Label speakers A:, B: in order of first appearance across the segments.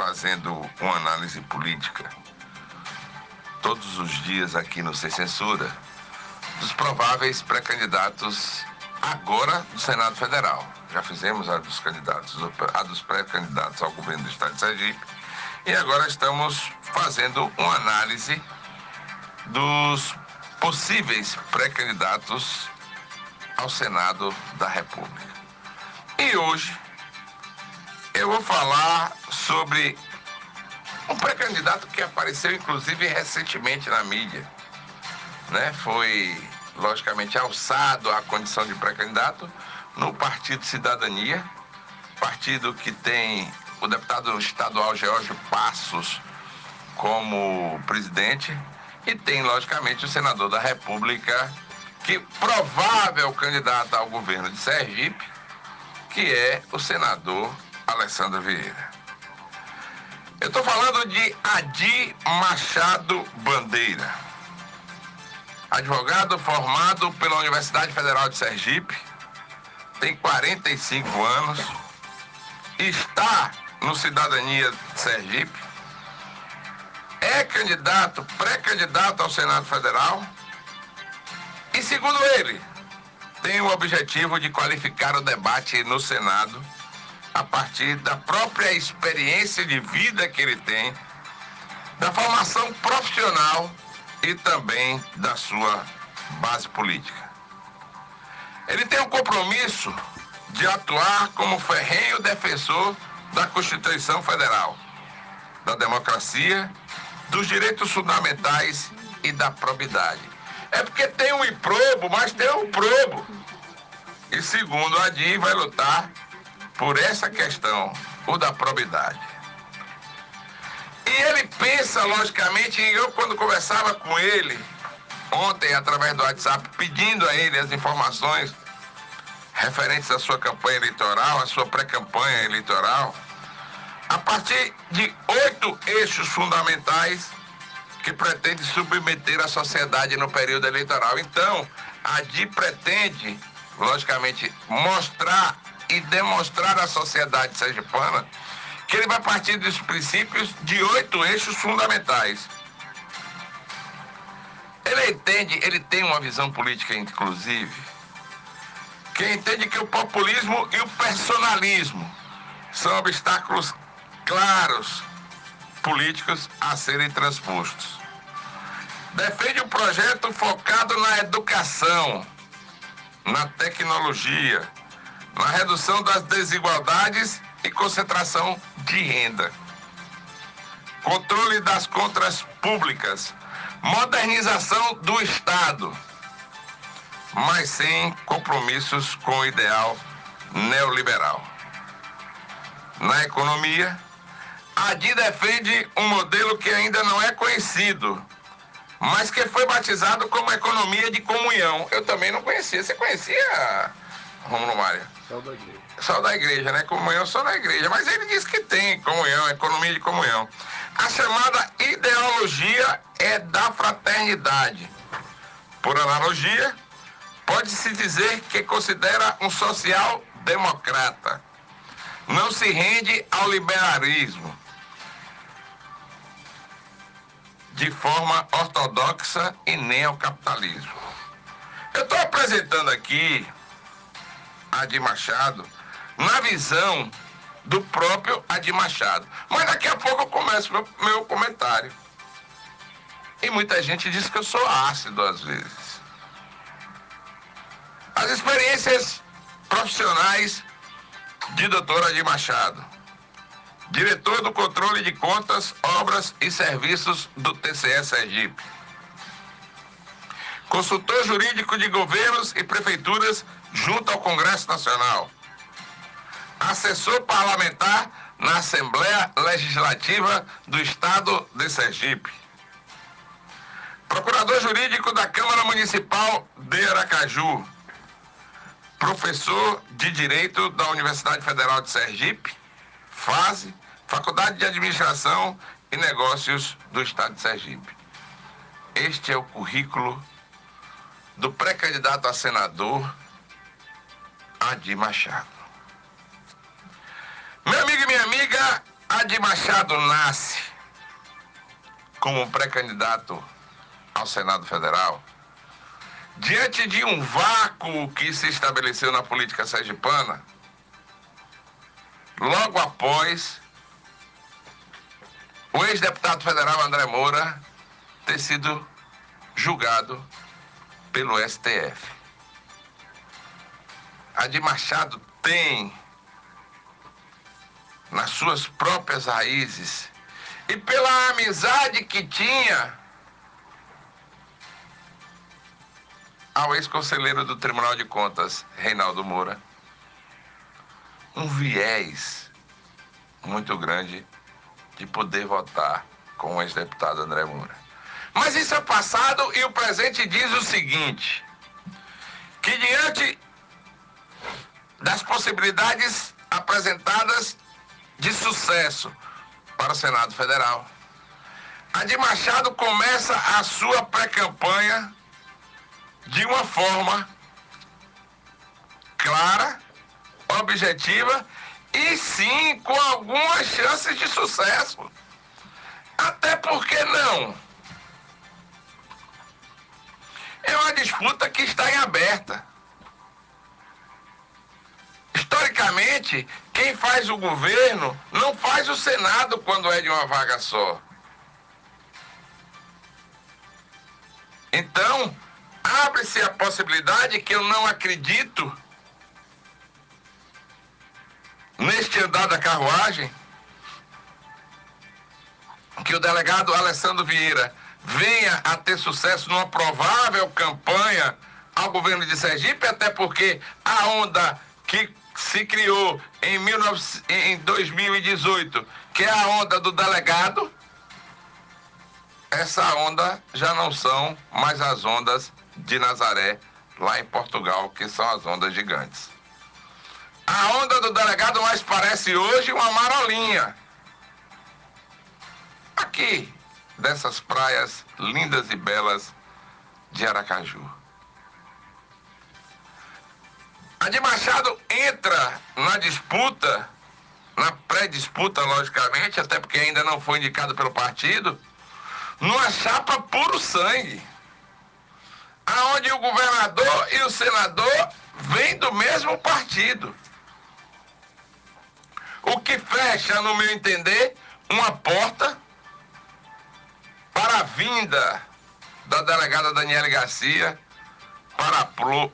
A: fazendo uma análise política todos os dias aqui no Sem Censura dos prováveis pré-candidatos agora do Senado Federal. Já fizemos a dos candidatos, a dos pré-candidatos ao governo do Estado de Sergipe e agora estamos fazendo uma análise dos possíveis pré-candidatos ao Senado da República. E hoje eu vou falar sobre um pré-candidato que apareceu inclusive recentemente na mídia. Né? Foi logicamente alçado à condição de pré-candidato no Partido Cidadania, partido que tem o deputado estadual George Passos como presidente e tem logicamente o senador da República que provável candidato ao governo de Sergipe, que é o senador Alessandro Vieira. Eu estou falando de Adi Machado Bandeira, advogado formado pela Universidade Federal de Sergipe, tem 45 anos, está no Cidadania Sergipe, é candidato, pré-candidato ao Senado Federal e, segundo ele, tem o objetivo de qualificar o debate no Senado a partir da própria experiência de vida que ele tem, da formação profissional e também da sua base política. Ele tem o compromisso de atuar como ferrenho defensor da Constituição Federal, da democracia, dos direitos fundamentais e da probidade. É porque tem um improbo, mas tem um probo. E segundo a DI, vai lutar por essa questão, o da probidade. E ele pensa, logicamente, e eu quando conversava com ele, ontem, através do WhatsApp, pedindo a ele as informações referentes à sua campanha eleitoral, à sua pré-campanha eleitoral, a partir de oito eixos fundamentais que pretende submeter a sociedade no período eleitoral. Então, a DI pretende, logicamente, mostrar e demonstrar à sociedade sergipana que ele vai partir dos princípios de oito eixos fundamentais. Ele entende, ele tem uma visão política, inclusive, que entende que o populismo e o personalismo são obstáculos claros políticos a serem transpostos. Defende um projeto focado na educação, na tecnologia, na redução das desigualdades e concentração de renda, controle das contas públicas, modernização do Estado, mas sem compromissos com o ideal neoliberal. Na economia, a DI defende um modelo que ainda não é conhecido, mas que foi batizado como economia de comunhão. Eu também não conhecia. Você conhecia, Romulo Mário?
B: Só da igreja.
A: Só da igreja, né? Comunhão só da igreja. Mas ele diz que tem comunhão, economia de comunhão. A chamada ideologia é da fraternidade. Por analogia, pode-se dizer que considera um social democrata. Não se rende ao liberalismo de forma ortodoxa e nem ao capitalismo. Eu estou apresentando aqui Adi Machado na visão do próprio Adi Machado. Mas daqui a pouco eu começo meu, meu comentário. E muita gente diz que eu sou ácido às vezes. As experiências profissionais de doutor Adi Machado, diretor do controle de contas, obras e serviços do TCE Sergipe consultor jurídico de governos e prefeituras junto ao Congresso Nacional, assessor parlamentar na Assembleia Legislativa do Estado de Sergipe, procurador jurídico da Câmara Municipal de Aracaju, professor de Direito da Universidade Federal de Sergipe, FASE, Faculdade de Administração e Negócios do Estado de Sergipe. Este é o currículo do pré-candidato a senador Adi Machado. Meu amigo e minha amiga, Adi Machado nasce como pré-candidato ao Senado Federal diante de um vácuo que se estabeleceu na política sergipana logo após o ex-deputado federal André Moura ter sido julgado pelo STF. Adi Machado tem nas suas próprias raízes e pela amizade que tinha ao ex-conselheiro do Tribunal de Contas, Reinaldo Moura, um viés muito grande de poder votar com o ex-deputado André Moura. Mas isso é passado e o presente diz o seguinte: que diante das possibilidades apresentadas de sucesso para o Senado Federal, a de Machado começa a sua pré-campanha de uma forma clara, objetiva e sim com algumas chances de sucesso. Até porque não? É uma disputa que está em aberta. Historicamente, quem faz o governo não faz o Senado quando é de uma vaga só. Então, abre-se a possibilidade que eu não acredito neste andar da carruagem que o delegado Alessandro Vieira venha a ter sucesso numa provável campanha ao governo de Sergipe, até porque a onda que se criou em, 19, em 2018, que é a onda do delegado, essa onda já não são mais as ondas de Nazaré, lá em Portugal, que são as ondas gigantes. A onda do delegado mais parece hoje uma marolinha. Aqui, dessas praias lindas e belas de Aracaju. A de Machado entra na disputa, na pré-disputa, logicamente, até porque ainda não foi indicado pelo partido, numa chapa puro sangue, aonde o governador e o senador vêm do mesmo partido. O que fecha, no meu entender, uma porta para a vinda da delegada Daniela Garcia para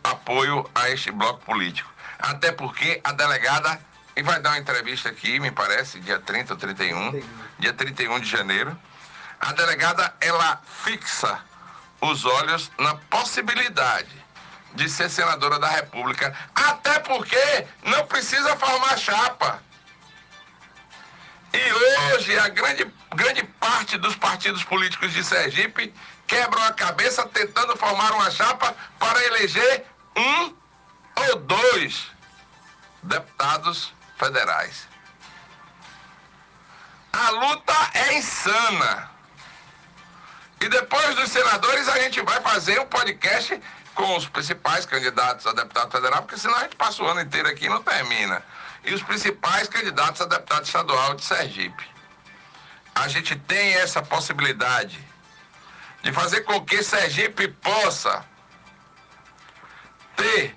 A: apoio a este bloco político. Até porque a delegada e vai dar uma entrevista aqui, me parece, dia 30 ou 31, dia 31 de janeiro. A delegada ela fixa os olhos na possibilidade de ser senadora da República, até porque não precisa formar chapa. E hoje a grande, grande parte dos partidos políticos de Sergipe quebram a cabeça tentando formar uma chapa para eleger um ou dois deputados federais. A luta é insana. E depois dos senadores a gente vai fazer um podcast com os principais candidatos a deputado federal, porque senão a gente passa o ano inteiro aqui e não termina e os principais candidatos a deputado estadual de Sergipe. A gente tem essa possibilidade de fazer com que Sergipe possa ter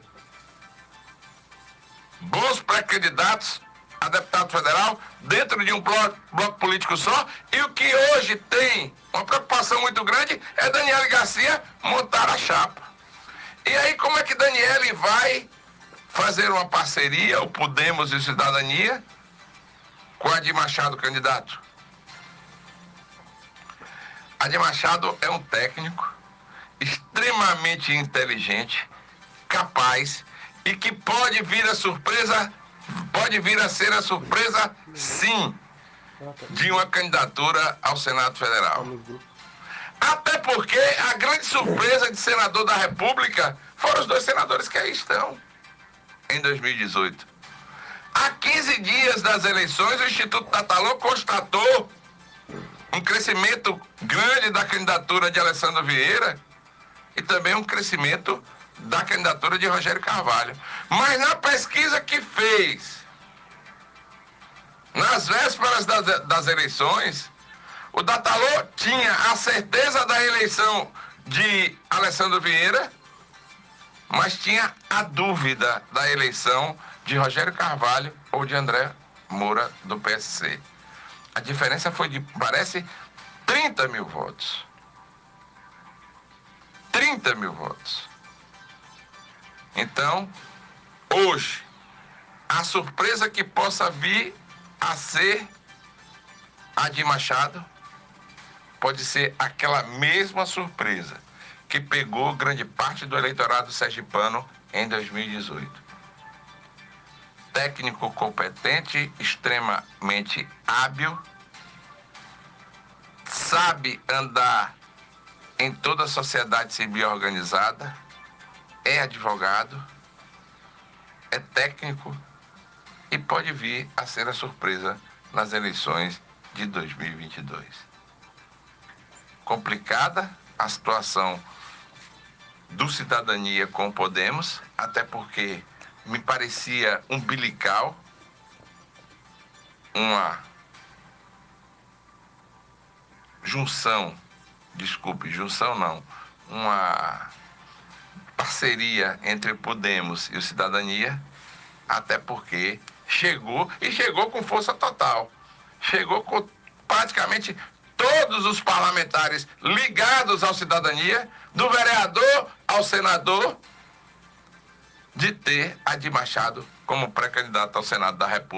A: bons pré-candidatos a deputado federal dentro de um bloco, bloco, político só. E o que hoje tem uma preocupação muito grande é Daniele Garcia montar a chapa. E aí, como é que Daniele vai fazer uma parceria, o Podemos e Cidadania, com a de Machado candidato. A de Machado é um técnico extremamente inteligente, capaz e que pode vir a surpresa, pode vir a ser a surpresa, sim, de uma candidatura ao Senado Federal. Até porque a grande surpresa de senador da República foram os dois senadores que aí estão em 2018. Há 15 dias das eleições, o Instituto Tatalô constatou um crescimento grande da candidatura de Alessandro Vieira e também um crescimento da candidatura de Rogério Carvalho. Mas na pesquisa que fez nas vésperas das, das eleições, o Datalô tinha a certeza da eleição de Alessandro Vieira, mas tinha a dúvida da eleição de Rogério Carvalho ou de André Moura do PSC. A diferença foi de, parece, 30 mil votos. 30 mil votos. Então, hoje, a surpresa que possa vir a ser a de Machado pode ser aquela mesma surpresa que pegou grande parte do eleitorado sergipano em 2018. Técnico competente, extremamente hábil, sabe andar em toda a sociedade civil organizada, é advogado, é técnico e pode vir a ser a surpresa nas eleições de 2022. Complicada a situação do cidadania com Podemos, até porque me parecia umbilical uma junção, desculpe, junção não, uma parceria entre Podemos e o Cidadania, até porque chegou e chegou com força total. Chegou com praticamente todos os parlamentares ligados à cidadania, do vereador ao senador, de ter a de Machado como pré-candidato ao Senado da República.